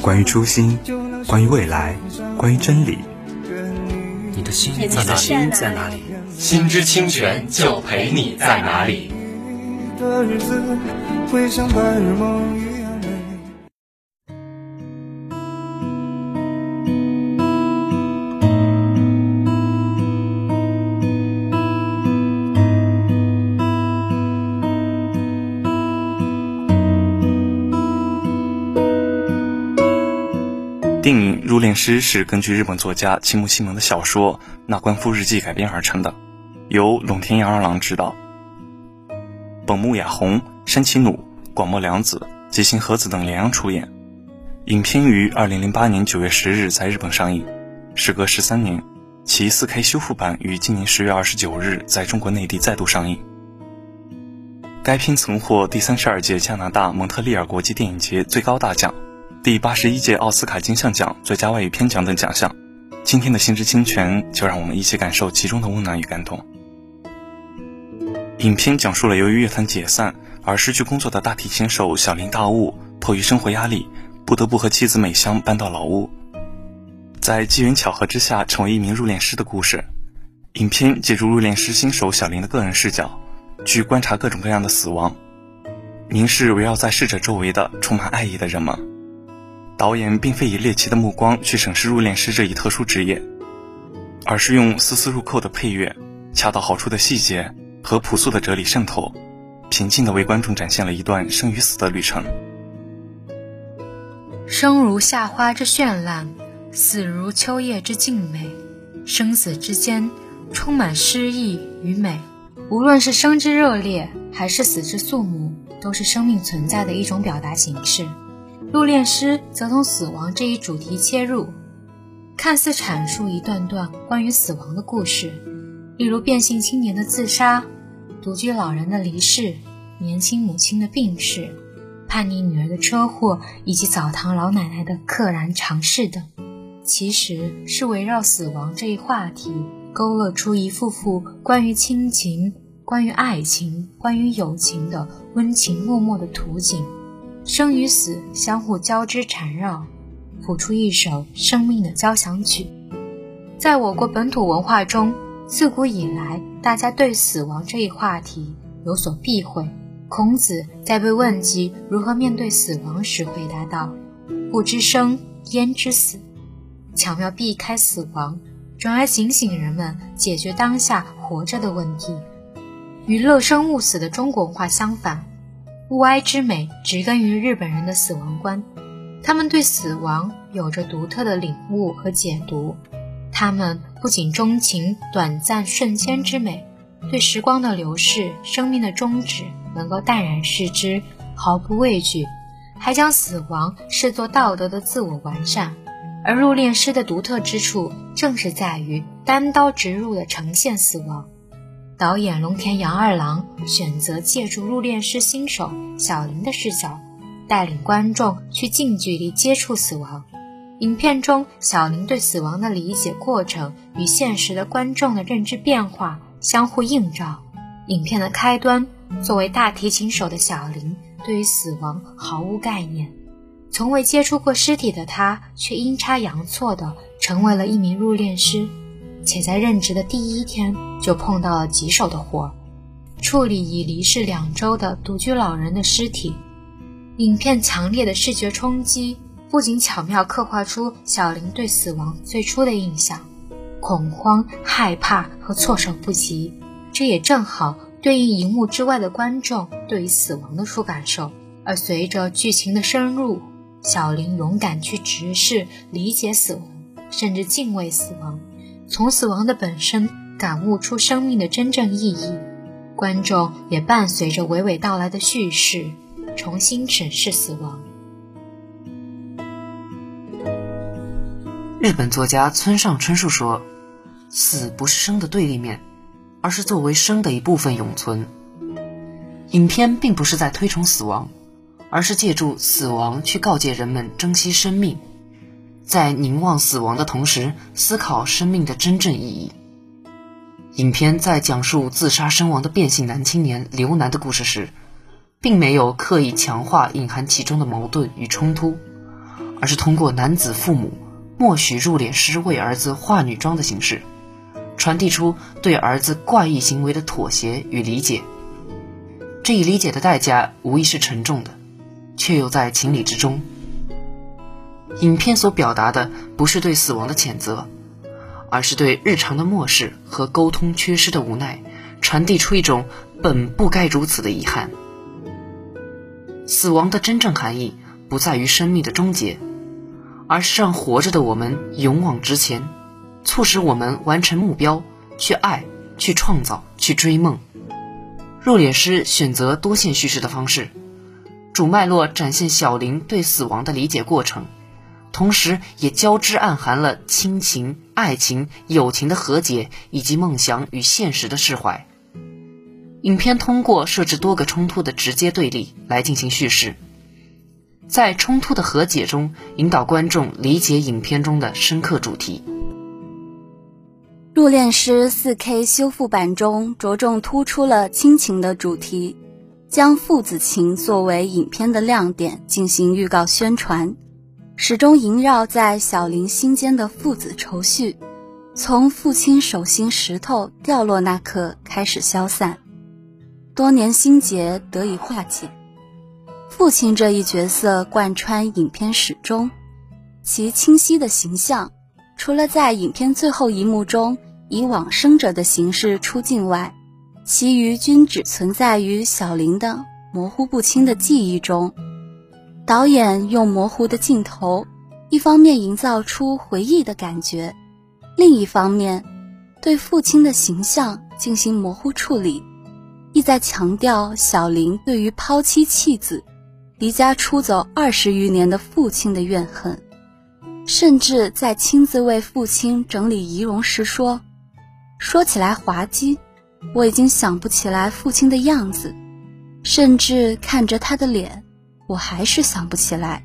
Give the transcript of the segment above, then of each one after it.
关于初心，关于未来，关于真理。你的心在哪里？在哪里？心之清泉就陪你在哪里。电影《入殓师》是根据日本作家青木西蒙的小说《那官夫日记》改编而成的，由龙田洋二郎执导，本木雅弘、山崎努、广末凉子、吉行和子等联昂出演。影片于二零零八年九月十日在日本上映，时隔十三年，其四 K 修复版于今年十月二十九日在中国内地再度上映。该片曾获第三十二届加拿大蒙特利尔国际电影节最高大奖。第八十一届奥斯卡金像奖最佳外语片奖等奖项。今天的心之清泉，就让我们一起感受其中的温暖与感动。影片讲述了由于乐团解散而失去工作的大提琴手小林大悟，迫于生活压力，不得不和妻子美香搬到老屋，在机缘巧合之下成为一名入殓师的故事。影片借助入殓师新手小林的个人视角，去观察各种各样的死亡，凝视围绕在逝者周围的充满爱意的人们。导演并非以猎奇的目光去审视入殓师这一特殊职业，而是用丝丝入扣的配乐、恰到好处的细节和朴素的哲理渗透，平静地为观众展现了一段生与死的旅程。生如夏花之绚烂，死如秋叶之静美，生死之间充满诗意与美。无论是生之热烈，还是死之肃穆，都是生命存在的一种表达形式。入殓师则从死亡这一主题切入，看似阐述一段段关于死亡的故事，例如变性青年的自杀、独居老人的离世、年轻母亲的病逝、叛逆女儿的车祸，以及澡堂老奶奶的溘然长逝等，其实是围绕死亡这一话题，勾勒出一幅幅关于亲情、关于爱情、关于友情的温情脉脉的图景。生与死相互交织缠绕，谱出一首生命的交响曲。在我国本土文化中，自古以来，大家对死亡这一话题有所避讳。孔子在被问及如何面对死亡时，回答道：“不知生，焉知死？”巧妙避开死亡，转而警醒人们解决当下活着的问题。与乐生勿死的中国文化相反。物哀之美植根于日本人的死亡观，他们对死亡有着独特的领悟和解读。他们不仅钟情短暂瞬间之美，对时光的流逝、生命的终止能够淡然视之，毫不畏惧，还将死亡视作道德的自我完善。而入殓师的独特之处，正是在于单刀直入地呈现死亡。导演龙田洋二郎选择借助入殓师新手小林的视角，带领观众去近距离接触死亡。影片中，小林对死亡的理解过程与现实的观众的认知变化相互映照。影片的开端，作为大提琴手的小林，对于死亡毫无概念，从未接触过尸体的他，却阴差阳错地成为了一名入殓师。且在任职的第一天就碰到了棘手的活儿，处理已离世两周的独居老人的尸体。影片强烈的视觉冲击，不仅巧妙刻画出小林对死亡最初的印象，恐慌、害怕和措手不及，这也正好对应荧幕之外的观众对于死亡的初感受。而随着剧情的深入，小林勇敢去直视、理解死亡，甚至敬畏死亡，从死亡的本身感悟出生命的真正意义。观众也伴随着娓娓道来的叙事，重新审视死亡。日本作家村上春树说：“死不是生的对立面，而是作为生的一部分永存。”影片并不是在推崇死亡，而是借助死亡去告诫人们珍惜生命，在凝望死亡的同时，思考生命的真正意义。影片在讲述自杀身亡的变性男青年刘楠的故事时，并没有刻意强化隐含其中的矛盾与冲突，而是通过男子父母。默许入殓师为儿子化女装的形式，传递出对儿子怪异行为的妥协与理解。这一理解的代价无疑是沉重的，却又在情理之中。影片所表达的不是对死亡的谴责，而是对日常的漠视和沟通缺失的无奈，传递出一种本不该如此的遗憾。死亡的真正含义不在于生命的终结。而是让活着的我们勇往直前，促使我们完成目标，去爱，去创造，去追梦。入殓师选择多线叙事的方式，主脉络展现小林对死亡的理解过程，同时也交织暗含了亲情、爱情、友情的和解，以及梦想与现实的释怀。影片通过设置多个冲突的直接对立来进行叙事。在冲突的和解中，引导观众理解影片中的深刻主题。入殓师 4K 修复版中着重突出了亲情的主题，将父子情作为影片的亮点进行预告宣传，始终萦绕在小林心间的父子愁绪，从父亲手心石头掉落那刻开始消散，多年心结得以化解。父亲这一角色贯穿影片始终，其清晰的形象，除了在影片最后一幕中以往生者的形式出镜外，其余均只存在于小林的模糊不清的记忆中。导演用模糊的镜头，一方面营造出回忆的感觉，另一方面对父亲的形象进行模糊处理，意在强调小林对于抛妻弃子。离家出走二十余年的父亲的怨恨，甚至在亲自为父亲整理仪容时说：“说起来滑稽，我已经想不起来父亲的样子，甚至看着他的脸，我还是想不起来。”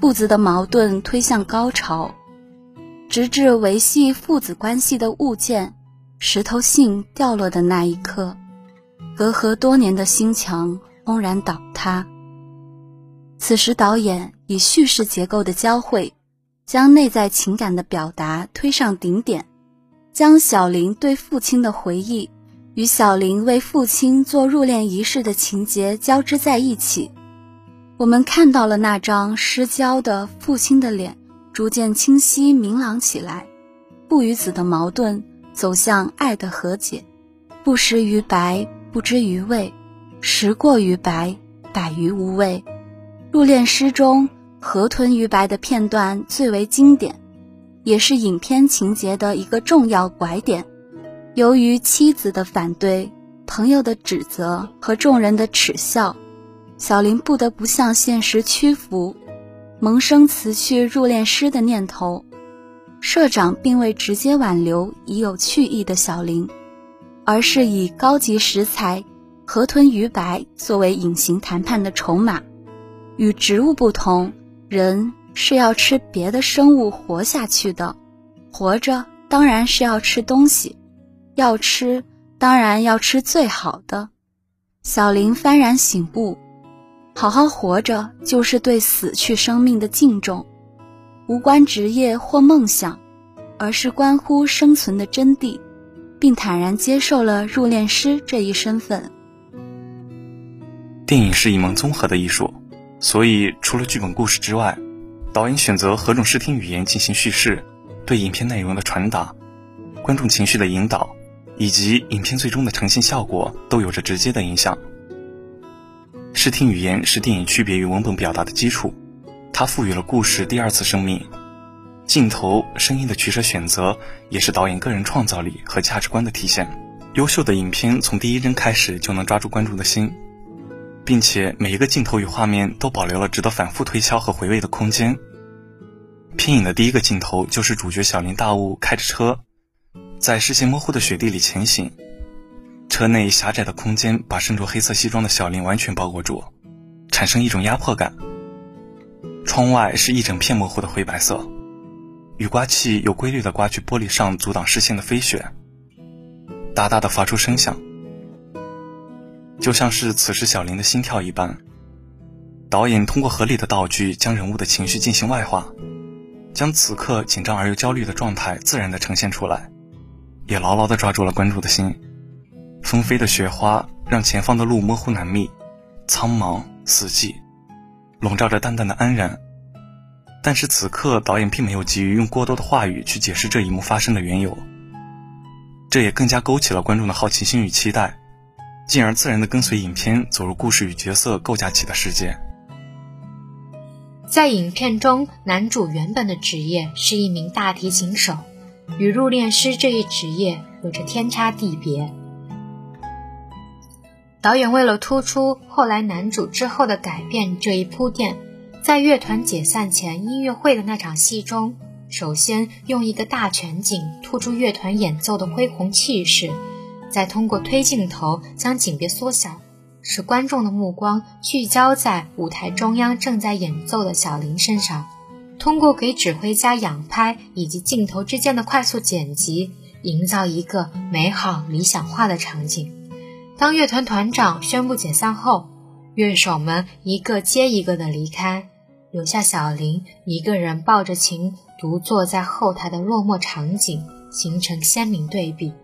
父子的矛盾推向高潮，直至维系父子关系的物件——石头信掉落的那一刻，隔阂多年的心墙轰然倒塌。此时，导演以叙事结构的交汇，将内在情感的表达推上顶点，将小林对父亲的回忆与小林为父亲做入殓仪式的情节交织在一起。我们看到了那张失焦的父亲的脸逐渐清晰明朗起来，父与子的矛盾走向爱的和解，不食于白，不知于味，食过于白，百于无味。入殓师中河豚鱼白的片段最为经典，也是影片情节的一个重要拐点。由于妻子的反对、朋友的指责和众人的耻笑，小林不得不向现实屈服，萌生辞去入殓师的念头。社长并未直接挽留已有去意的小林，而是以高级食材河豚鱼白作为隐形谈判的筹码。与植物不同，人是要吃别的生物活下去的。活着当然是要吃东西，要吃当然要吃最好的。小林幡然醒悟，好好活着就是对死去生命的敬重，无关职业或梦想，而是关乎生存的真谛，并坦然接受了入殓师这一身份。电影是一门综合的艺术。所以，除了剧本故事之外，导演选择何种视听语言进行叙事，对影片内容的传达、观众情绪的引导，以及影片最终的呈现效果，都有着直接的影响。视听语言是电影区别于文本表达的基础，它赋予了故事第二次生命。镜头、声音的取舍选择，也是导演个人创造力和价值观的体现。优秀的影片从第一帧开始就能抓住观众的心。并且每一个镜头与画面都保留了值得反复推敲和回味的空间。片影的第一个镜头就是主角小林大悟开着车，在视线模糊的雪地里前行，车内狭窄的空间把身着黑色西装的小林完全包裹住，产生一种压迫感。窗外是一整片模糊的灰白色，雨刮器有规律地刮去玻璃上阻挡视线的飞雪，大大的发出声响。就像是此时小林的心跳一般，导演通过合理的道具将人物的情绪进行外化，将此刻紧张而又焦虑的状态自然的呈现出来，也牢牢的抓住了观众的心。纷飞的雪花让前方的路模糊难觅，苍茫死寂，笼罩着淡淡的安然。但是此刻导演并没有急于用过多的话语去解释这一幕发生的缘由，这也更加勾起了观众的好奇心与期待。进而自然的跟随影片走入故事与角色构架起的世界。在影片中，男主原本的职业是一名大提琴手，与入殓师这一职业有着天差地别。导演为了突出后来男主之后的改变这一铺垫，在乐团解散前音乐会的那场戏中，首先用一个大全景突出乐团演奏的恢宏气势。再通过推镜头将景别缩小，使观众的目光聚焦在舞台中央正在演奏的小林身上。通过给指挥家仰拍以及镜头之间的快速剪辑，营造一个美好理想化的场景。当乐团团长宣布解散后，乐手们一个接一个的离开，留下小林一个人抱着琴独坐在后台的落寞场景，形成鲜明对比。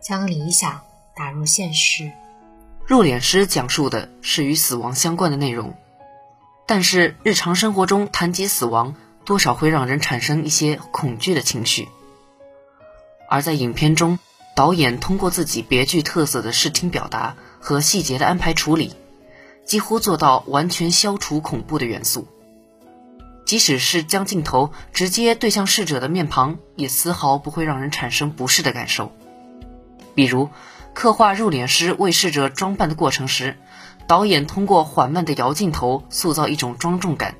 将理想打入现实。入殓师讲述的是与死亡相关的内容，但是日常生活中谈及死亡，多少会让人产生一些恐惧的情绪。而在影片中，导演通过自己别具特色的视听表达和细节的安排处理，几乎做到完全消除恐怖的元素。即使是将镜头直接对向逝者的面庞，也丝毫不会让人产生不适的感受。比如，刻画入殓师为逝者装扮的过程时，导演通过缓慢的摇镜头塑造一种庄重感，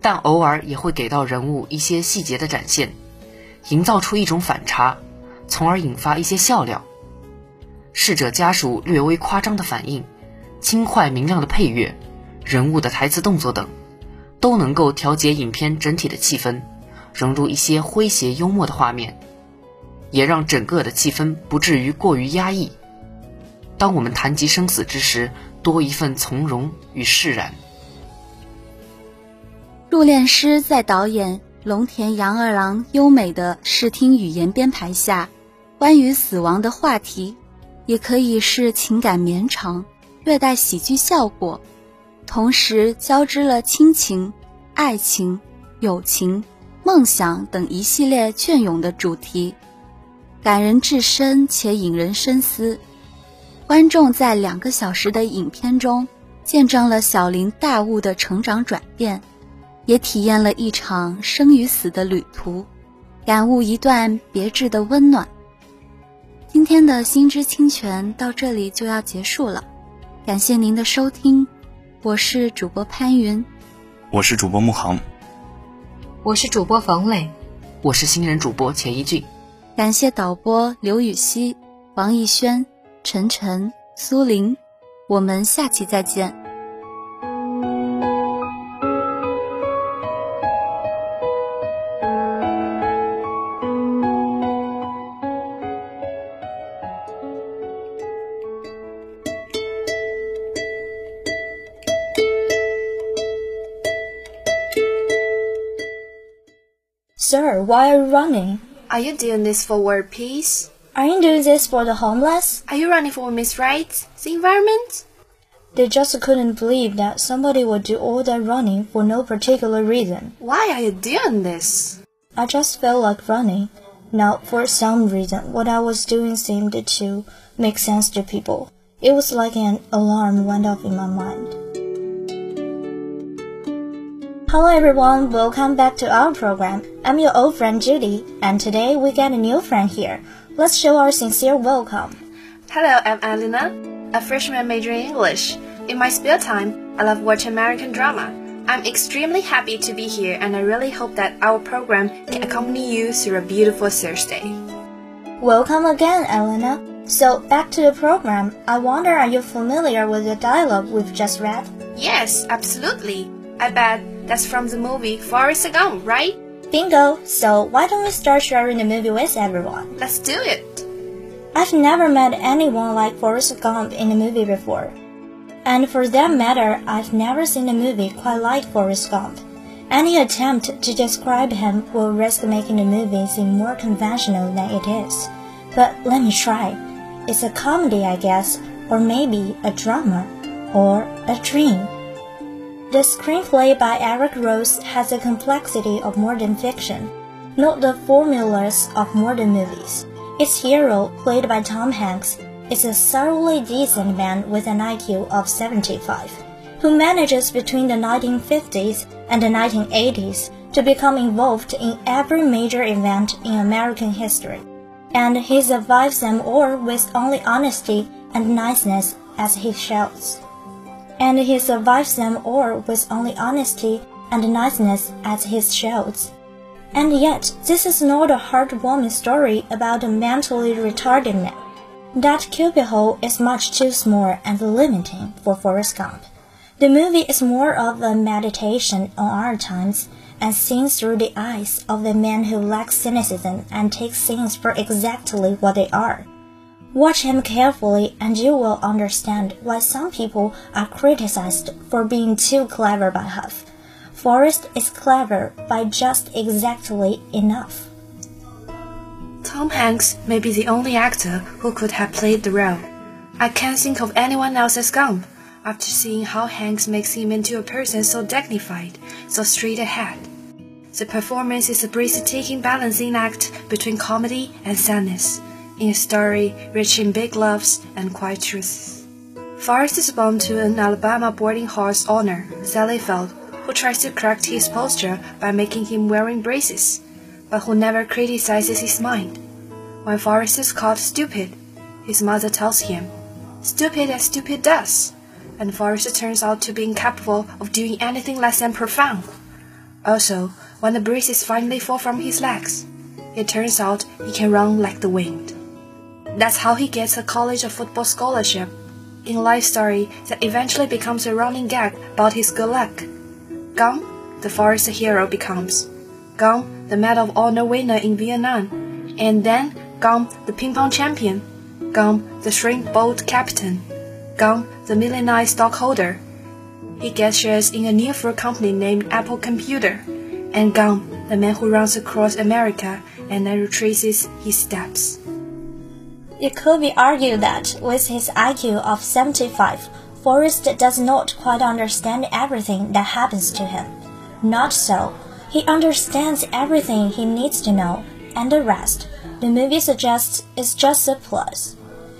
但偶尔也会给到人物一些细节的展现，营造出一种反差，从而引发一些笑料。逝者家属略微夸张的反应，轻快明亮的配乐，人物的台词动作等，都能够调节影片整体的气氛，融入一些诙谐幽默的画面。也让整个的气氛不至于过于压抑。当我们谈及生死之时，多一份从容与释然。入殓师在导演龙田洋二郎优美的视听语言编排下，关于死亡的话题，也可以是情感绵长，略带喜剧效果，同时交织了亲情、爱情、友情、梦想等一系列隽永的主题。感人至深且引人深思，观众在两个小时的影片中见证了小林大悟的成长转变，也体验了一场生与死的旅途，感悟一段别致的温暖。今天的心之清泉到这里就要结束了，感谢您的收听，我是主播潘云，我是主播木航，我是主播冯磊，我是新人主播钱一俊。感谢导播刘禹锡、王艺轩、陈晨、苏林，我们下期再见。Why are you running? Are you doing this for world peace? Are you doing this for the homeless? Are you running for women's rights, the environment? They just couldn't believe that somebody would do all that running for no particular reason. Why are you doing this? I just felt like running. Now, for some reason, what I was doing seemed to make sense to people. It was like an alarm went off in my mind. Hello everyone, welcome back to our program. I'm your old friend Judy, and today we got a new friend here. Let's show our sincere welcome. Hello, I'm Alina, a freshman majoring in English. In my spare time, I love watching American drama. I'm extremely happy to be here and I really hope that our program can accompany you through a beautiful Thursday. Welcome again, Elena. So, back to the program. I wonder are you familiar with the dialogue we've just read? Yes, absolutely. I bet that's from the movie Forrest Gump, right? Bingo! So, why don't we start sharing the movie with everyone? Let's do it! I've never met anyone like Forrest Gump in a movie before. And for that matter, I've never seen a movie quite like Forrest Gump. Any attempt to describe him will risk making the movie seem more conventional than it is. But let me try. It's a comedy, I guess, or maybe a drama, or a dream. The screenplay by Eric Rose has the complexity of modern fiction, not the formulas of modern movies. Its hero, played by Tom Hanks, is a thoroughly decent man with an IQ of 75, who manages between the 1950s and the 1980s to become involved in every major event in American history. And he survives them all with only honesty and niceness as he shouts. And he survives them all with only honesty and niceness as his shields. And yet, this is not a heartwarming story about a mentally retarded man. That cubbyhole is much too small and limiting for Forrest Gump. The movie is more of a meditation on our times and seen through the eyes of a man who lacks cynicism and takes things for exactly what they are. Watch him carefully and you will understand why some people are criticized for being too clever by half. Forrest is clever by just exactly enough. Tom Hanks may be the only actor who could have played the role. I can't think of anyone else as Gump after seeing how Hanks makes him into a person so dignified, so straight ahead. The performance is a breathtaking balancing act between comedy and sadness, in a story rich in big loves and quiet truths. Forrest is born to an Alabama boarding house owner, Sally Field, who tries to correct his posture by making him wearing braces, but who never criticizes his mind. When Forrest is called stupid, his mother tells him, Stupid as stupid does, and Forrest turns out to be incapable of doing anything less than profound. Also, when the braces finally fall from his legs, it turns out he can run like the wind. That's how he gets a college of football scholarship, in life story that eventually becomes a running gag about his good luck. Gump, the forest hero becomes. Gump, the Medal of Honor winner in Vietnam, and then Gump, the ping pong champion, Gump, the shrimp boat captain, Gump, the millionaire stockholder. He gets shares in a new fruit company named Apple Computer, and Gump, the man who runs across America and then retraces his steps. It could be argued that with his IQ of 75, Forrest does not quite understand everything that happens to him. Not so. He understands everything he needs to know, and the rest, the movie suggests, is just a plus.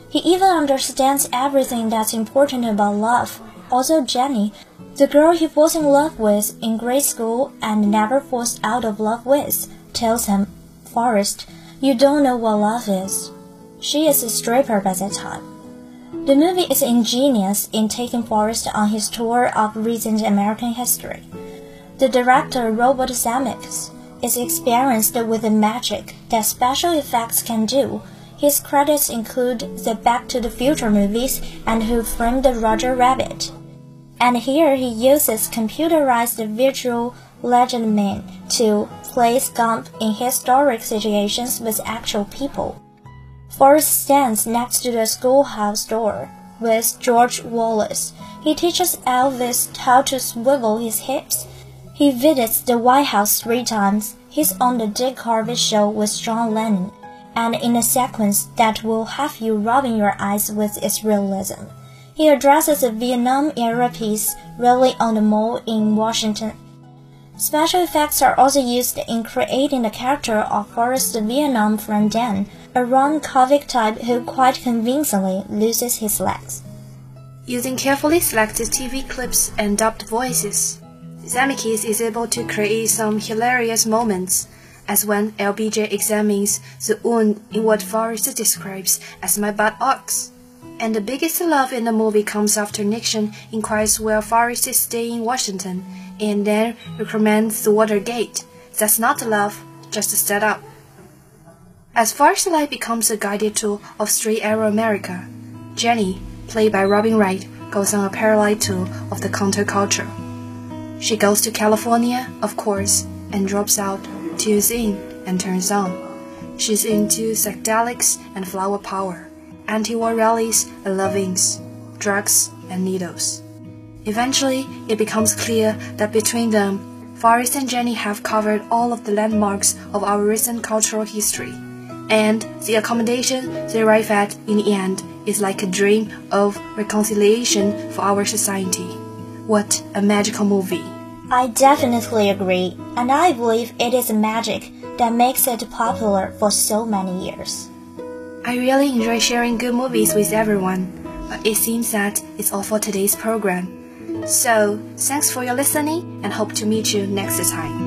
He even understands everything that's important about love. Also, Jenny, the girl he falls in love with in grade school and never falls out of love with, tells him, Forrest, you don't know what love is. She is a stripper by that time. The movie is ingenious in taking Forrest on his tour of recent American history. The director, Robert Zemeckis, is experienced with the magic that special effects can do. His credits include the Back to the Future movies and Who Framed Roger Rabbit. And here he uses computerized virtual legend men to place Gump in historic situations with actual people. Forrest stands next to the schoolhouse door with George Wallace. He teaches Elvis how to swivel his hips. He visits the White House three times. He's on the Dick Harvey show with John Lennon, and in a sequence that will have you rubbing your eyes with its realism. He addresses a Vietnam era piece railing on the mall in Washington. Special effects are also used in creating the character of Forrest Vietnam friend Dan, a Ron Kovic type who quite convincingly loses his legs. Using carefully selected TV clips and dubbed voices, Zemeckis is able to create some hilarious moments, as when LBJ examines the wound in what Forrest describes as my butt ox. And the biggest love in the movie comes after Nixon inquires where Forrest is staying in Washington and then recommends the Watergate. That's not love, just a setup. As life becomes a guided tour of street Arrow America, Jenny, played by Robin Wright, goes on a parallel tour of the counterculture. She goes to California, of course, and drops out, tunes in, and turns on. She's into psychedelics and flower power, anti-war rallies and lovings, drugs and needles. Eventually, it becomes clear that between them, Forrest and Jenny have covered all of the landmarks of our recent cultural history, and the accommodation they arrive at in the end is like a dream of reconciliation for our society. What a magical movie! I definitely agree, and I believe it is magic that makes it popular for so many years. I really enjoy sharing good movies with everyone, but it seems that it's all for today's program. So, thanks for your listening and hope to meet you next time.